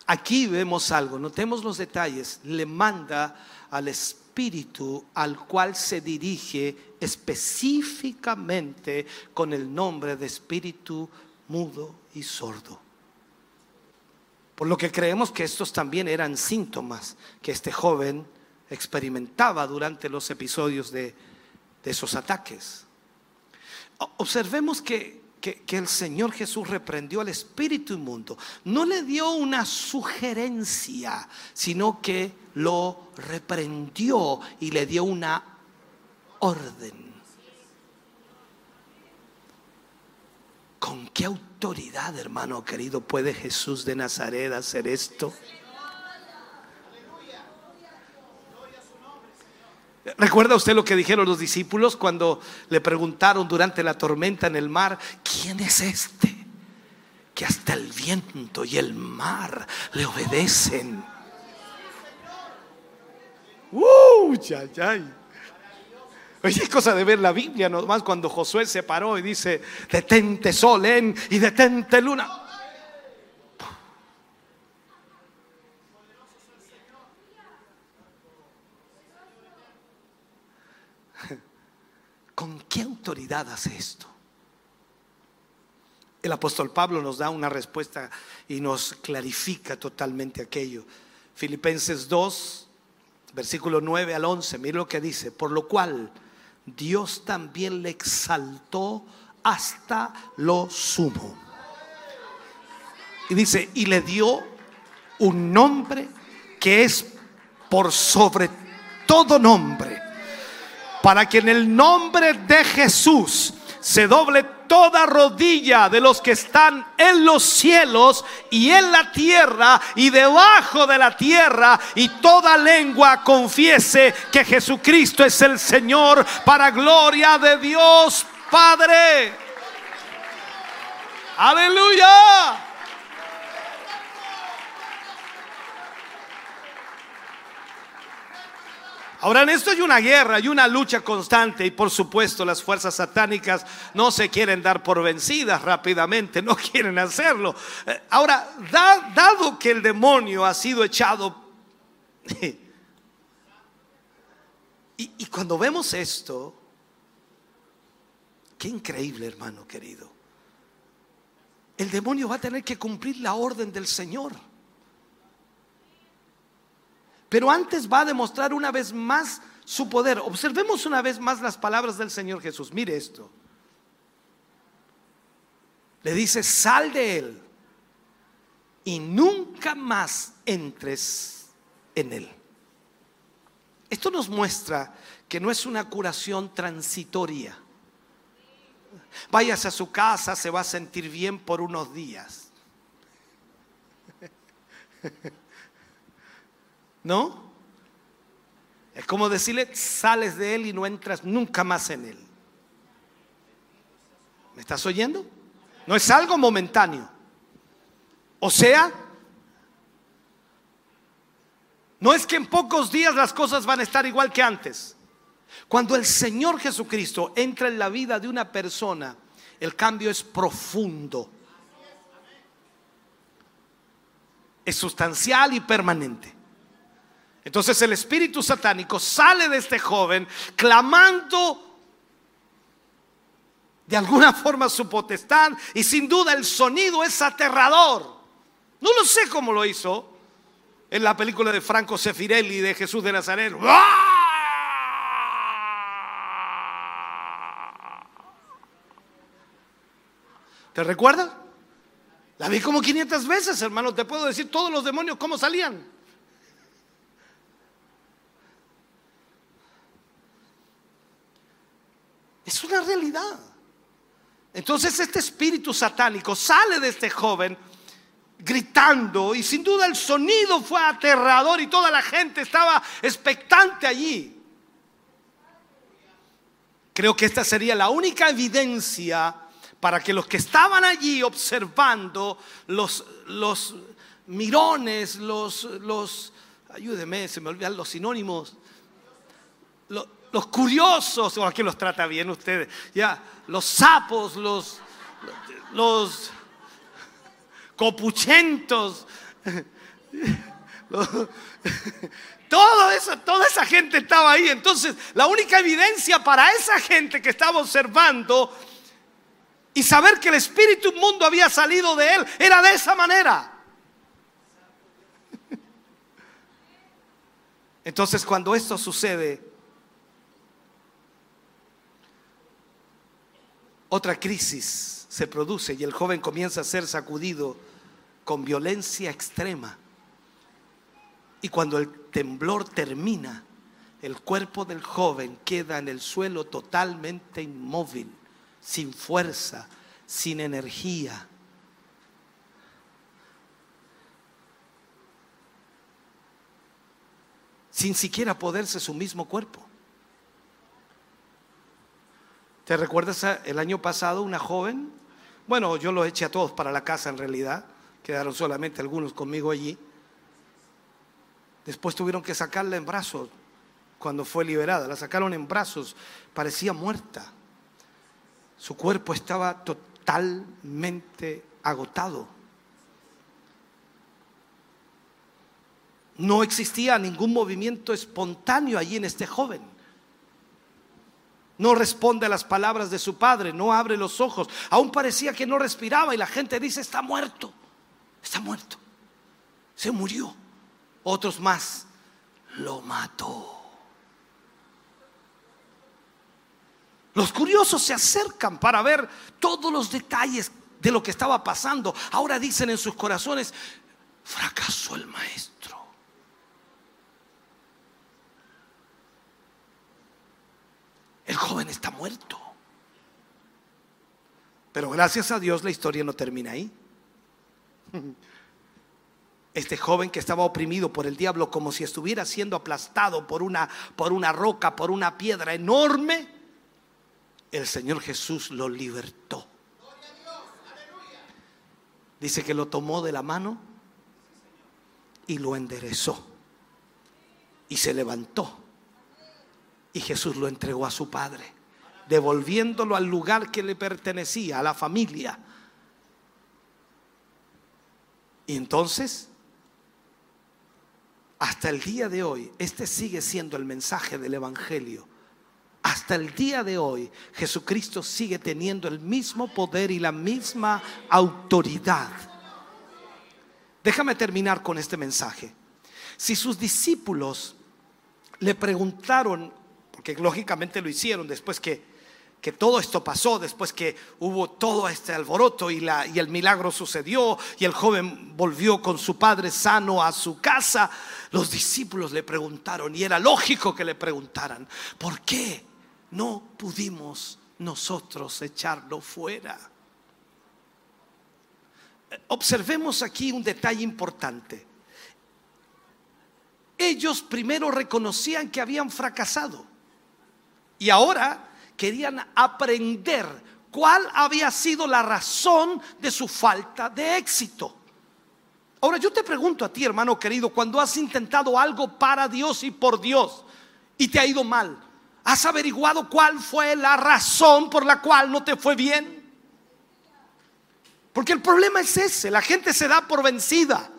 Aquí vemos algo, notemos los detalles. Le manda al espíritu al cual se dirige específicamente con el nombre de espíritu mudo y sordo. Por lo que creemos que estos también eran síntomas que este joven experimentaba durante los episodios de, de esos ataques. Observemos que que, el Señor Jesús reprendió al espíritu inmundo, no le dio una sugerencia, sino que lo reprendió y le dio una orden. ¿Con qué autoridad, hermano querido, puede Jesús de Nazaret hacer esto? ¿Recuerda usted lo que dijeron los discípulos cuando le preguntaron durante la tormenta en el mar, ¿quién es este? Que hasta el viento y el mar le obedecen. ¡Uh! Ya, ya. Oye, es cosa de ver la Biblia, nomás cuando Josué se paró y dice, detente sol en y detente luna. ¿Con qué autoridad hace esto? El apóstol Pablo nos da una respuesta y nos clarifica totalmente aquello. Filipenses 2, versículo 9 al 11, mire lo que dice, por lo cual Dios también le exaltó hasta lo sumo. Y dice, y le dio un nombre que es por sobre todo nombre para que en el nombre de Jesús se doble toda rodilla de los que están en los cielos y en la tierra y debajo de la tierra y toda lengua confiese que Jesucristo es el Señor para gloria de Dios Padre. Aleluya. Ahora en esto hay una guerra, hay una lucha constante y por supuesto las fuerzas satánicas no se quieren dar por vencidas rápidamente, no <laughs> quieren hacerlo. Eh, ahora, dado que el demonio ha sido echado, <laughs> y, y cuando vemos esto, qué increíble hermano querido, el demonio va a tener que cumplir la orden del Señor. Pero antes va a demostrar una vez más su poder. Observemos una vez más las palabras del Señor Jesús. Mire esto. Le dice, sal de él y nunca más entres en él. Esto nos muestra que no es una curación transitoria. Váyase a su casa, se va a sentir bien por unos días. ¿No? Es como decirle, sales de él y no entras nunca más en él. ¿Me estás oyendo? No es algo momentáneo. O sea, no es que en pocos días las cosas van a estar igual que antes. Cuando el Señor Jesucristo entra en la vida de una persona, el cambio es profundo. Es sustancial y permanente. Entonces el espíritu satánico sale de este joven clamando de alguna forma su potestad y sin duda el sonido es aterrador. No lo sé cómo lo hizo en la película de Franco Sefirelli de Jesús de Nazaret. ¿Te recuerdas? La vi como 500 veces, hermano. Te puedo decir todos los demonios cómo salían. Es una realidad. Entonces este espíritu satánico sale de este joven gritando y sin duda el sonido fue aterrador y toda la gente estaba expectante allí. Creo que esta sería la única evidencia para que los que estaban allí observando los, mirones, los, los, ayúdeme, se me olvidan los sinónimos, los, los curiosos, o aquí los trata bien ustedes, ya, los sapos, los, los copuchentos, <laughs> <laughs> todo eso, toda esa gente estaba ahí. Entonces, la única evidencia para esa gente que estaba observando y saber que el espíritu mundo había salido de él era de esa manera. <laughs> Entonces, cuando esto sucede, otra crisis se produce y el joven comienza a ser sacudido con violencia extrema. Y cuando el temblor termina, el cuerpo del joven queda en el suelo totalmente inmóvil, sin fuerza, sin energía. sin siquiera poderse su mismo cuerpo. ¿Te recuerdas el año pasado una joven? Bueno, yo lo eché a todos para la casa en realidad, quedaron solamente algunos conmigo allí. Después tuvieron que sacarla en brazos cuando fue liberada. La sacaron en brazos, parecía muerta. Su cuerpo estaba totalmente agotado. No existía ningún movimiento espontáneo allí en este joven. No responde a las palabras de su padre, no abre los ojos. Aún parecía que no respiraba y la gente dice, está muerto, está muerto, se murió otros más, lo mató. Los curiosos se acercan para ver todos los detalles de lo que estaba pasando. Ahora dicen en sus corazones, fracasó el maestro. El joven está muerto. Pero gracias a Dios la historia no termina ahí. Este joven que estaba oprimido por el diablo como si estuviera siendo aplastado por una, por una roca, por una piedra enorme, el Señor Jesús lo libertó. Dice que lo tomó de la mano y lo enderezó. Y se levantó. Y Jesús lo entregó a su Padre, devolviéndolo al lugar que le pertenecía, a la familia. Y entonces hasta el día de hoy, este sigue siendo el mensaje del Evangelio. Hasta el día de hoy, Jesucristo sigue teniendo el mismo poder y la misma autoridad. Déjame terminar con este mensaje. Si sus discípulos le preguntaron, porque lógicamente lo hicieron después que que todo esto pasó después que hubo todo este alboroto y, la, y el milagro sucedió y el joven volvió con su padre sano a su casa, los discípulos le preguntaron, y era lógico que le preguntaran, ¿por qué no pudimos nosotros echarlo fuera? Observemos aquí un detalle importante. Ellos primero reconocían que habían fracasado y ahora querían aprender cuál había sido la razón de su falta de éxito. Ahora yo te pregunto a ti, hermano querido, cuando has intentado algo para Dios y por Dios y te ha ido mal, ¿has averiguado cuál fue la razón por la cual no te fue bien? Porque el problema es ese, la gente se da por vencida.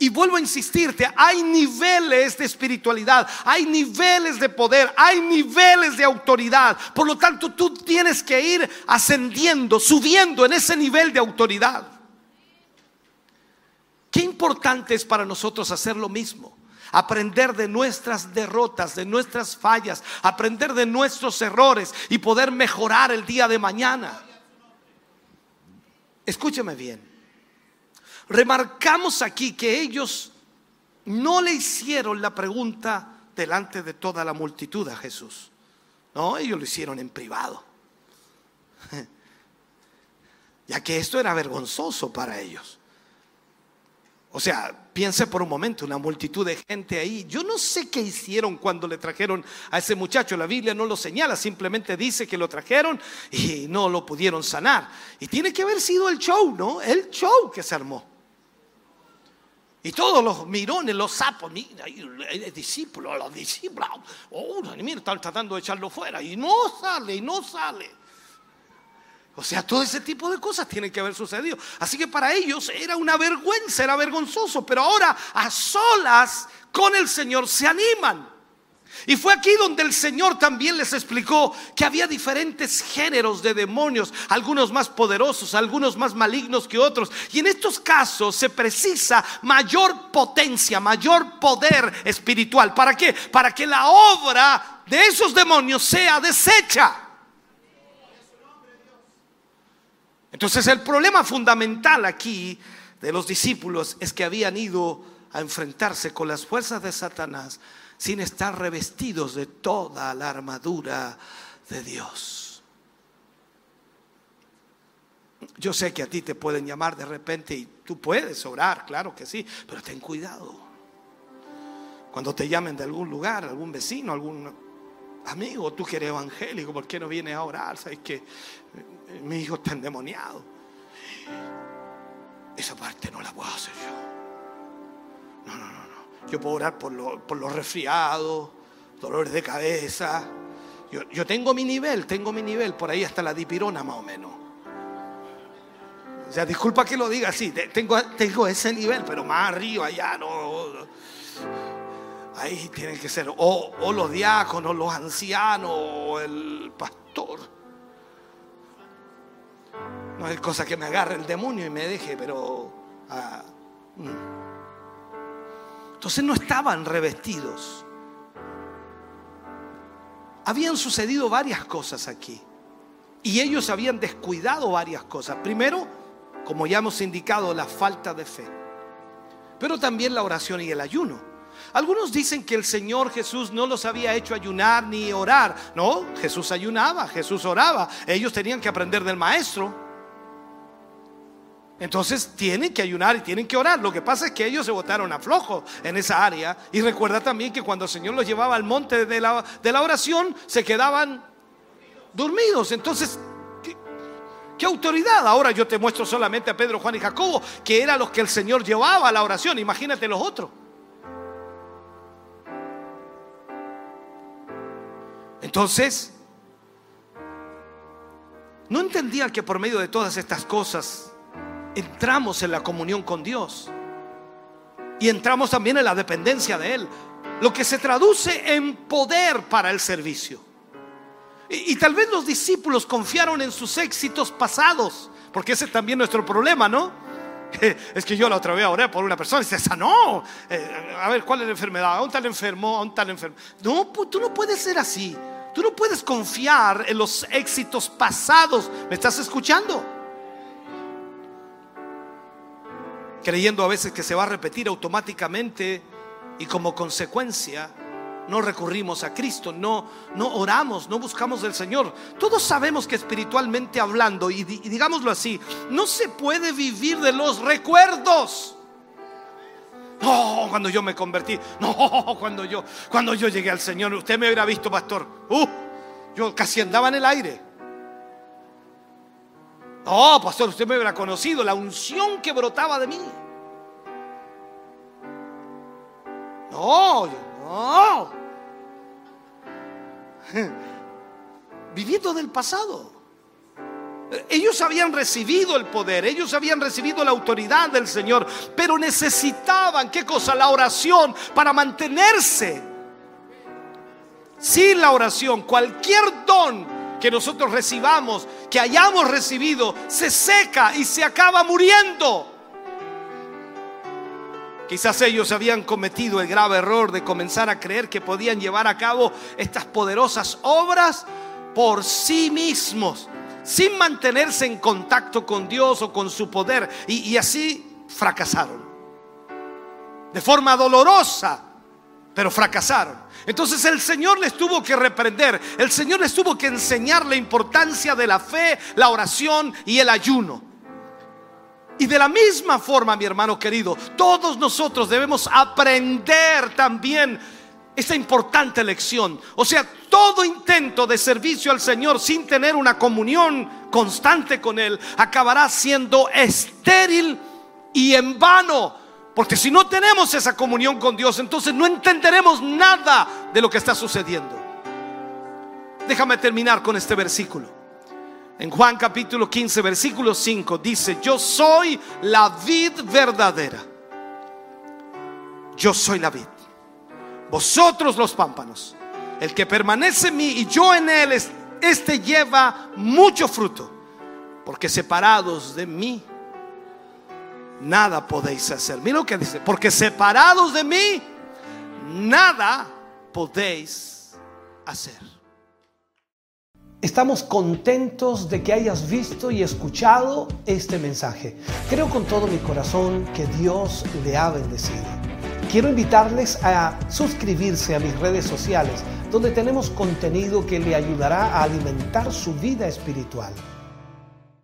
Y vuelvo a insistirte, hay niveles de espiritualidad, hay niveles de poder, hay niveles de autoridad. Por lo tanto, tú tienes que ir ascendiendo, subiendo en ese nivel de autoridad. Qué importante es para nosotros hacer lo mismo. Aprender de nuestras derrotas, de nuestras fallas, aprender de nuestros errores y poder mejorar el día de mañana. Escúcheme bien. Remarcamos aquí que ellos no le hicieron la pregunta delante de toda la multitud a Jesús. No, ellos lo hicieron en privado. <laughs> Ya que esto era vergonzoso para ellos. O sea, piense por un momento, una multitud de gente ahí. Yo no sé qué hicieron cuando le trajeron a ese muchacho. La Biblia no lo señala, simplemente dice que lo trajeron y no lo pudieron sanar. Y tiene que haber sido el show, ¿no? El show que se armó. Y todos los mirones, los sapos, mira, el discípulo, los discípulos, oh, mira, están tratando de echarlo fuera y no sale, y no sale. O sea, todo ese tipo de cosas tienen que haber sucedido. Así que para ellos era una vergüenza, era vergonzoso, pero ahora a solas con el Señor se animan. Y fue aquí donde el Señor también les explicó que había diferentes géneros de demonios, algunos más poderosos, algunos más malignos que otros. Y en estos casos se precisa mayor potencia, mayor poder espiritual. ¿Para qué? Para que la obra de esos demonios sea deshecha. Entonces el problema fundamental aquí de los discípulos es que habían ido a enfrentarse con las fuerzas de Satanás sin estar revestidos de toda la armadura de Dios. Yo sé que a ti te pueden llamar de repente y tú puedes orar, claro que sí, pero ten cuidado. Cuando te llamen de algún lugar, algún vecino, algún amigo, tú que eres evangélico, ¿por qué no vienes a orar? Sabes que mi hijo está endemoniado. Esa parte no la puedo hacer yo. No, no, no. Yo puedo orar por, los resfriados, dolores de cabeza. Yo, tengo mi nivel, tengo mi nivel, por ahí hasta la dipirona más o menos. O sea, disculpa que lo diga así, tengo, tengo ese nivel, pero más arriba allá no. Ahí tienen que ser o, o los diáconos, los ancianos, o el pastor. No es cosa que me agarre el demonio y me deje, pero... Ah, mm. Entonces no estaban revestidos. Habían sucedido varias cosas aquí. Y ellos habían descuidado varias cosas. Primero, como ya hemos indicado, la falta de fe. Pero también la oración y el ayuno. Algunos dicen que el Señor Jesús no los había hecho ayunar ni orar. No, Jesús ayunaba, Jesús oraba. Ellos tenían que aprender del Maestro. Entonces tienen que ayunar y tienen que orar. Lo que pasa es que ellos se botaron a flojo en esa área. Y recuerda también que cuando el Señor los llevaba al monte de la, de la oración, se quedaban dormidos. Entonces, ¿qué, autoridad? Ahora yo te muestro solamente a Pedro, Juan y Jacobo, que eran los que el Señor llevaba a la oración. Imagínate los otros. Entonces, no entendían que por medio de todas estas cosas entramos en la comunión con Dios. Y entramos también en la dependencia de Él. Lo que se traduce en poder para el servicio. Y, tal vez los discípulos confiaron en sus éxitos pasados. Porque ese es también nuestro problema, ¿no? <laughs> Es que yo la otra vez oré por una persona y se sanó. Eh, a ver, ¿cuál es la enfermedad? ¿A un tal enfermo? ¿A un tal enfermo? No, tú no puedes ser así. Tú no puedes confiar en los éxitos pasados. ¿Me estás escuchando? Creyendo a veces que se va a repetir automáticamente y como consecuencia no recurrimos a Cristo, no, no oramos, no buscamos del Señor. Todos sabemos que espiritualmente hablando, y, digámoslo así, no se puede vivir de los recuerdos. No, cuando yo me convertí, no, cuando yo, cuando yo llegué al Señor, usted me hubiera visto, pastor. Uh, yo casi andaba en el aire. No, pastor, usted me hubiera conocido la unción que brotaba de mí. No, no. <laughs> Viviendo del pasado. Ellos habían recibido el poder, ellos habían recibido la autoridad del Señor, pero necesitaban, ¿qué cosa? La oración para mantenerse. Sin la oración, cualquier don que nosotros recibamos, que hayamos recibido, se seca y se acaba muriendo. Quizás ellos habían cometido el grave error de comenzar a creer que podían llevar a cabo estas poderosas obras por sí mismos, sin mantenerse en contacto con Dios o con su poder. Y, así fracasaron. De forma dolorosa, pero fracasaron. Entonces el Señor les tuvo que reprender, el Señor les tuvo que enseñar la importancia de la fe, la oración y el ayuno. Y de la misma forma, mi hermano querido, todos nosotros debemos aprender también esta importante lección. O sea, todo intento de servicio al Señor sin tener una comunión constante con Él acabará siendo estéril y en vano. Porque si no tenemos esa comunión con Dios, entonces no entenderemos nada de lo que está sucediendo. Déjame terminar con este versículo. En Juan capítulo 15, versículo 5 dice, yo soy la vid verdadera. Yo soy la vid. Vosotros los pámpanos. El que permanece en mí y yo en él, este lleva mucho fruto. Porque separados de mí, nada podéis hacer. Mira lo que dice, porque separados de mí, nada podéis hacer. Estamos contentos de que hayas visto y escuchado este mensaje. Creo con todo mi corazón que Dios le ha bendecido. Quiero invitarles a suscribirse a mis redes sociales, donde tenemos contenido que le ayudará a alimentar su vida espiritual.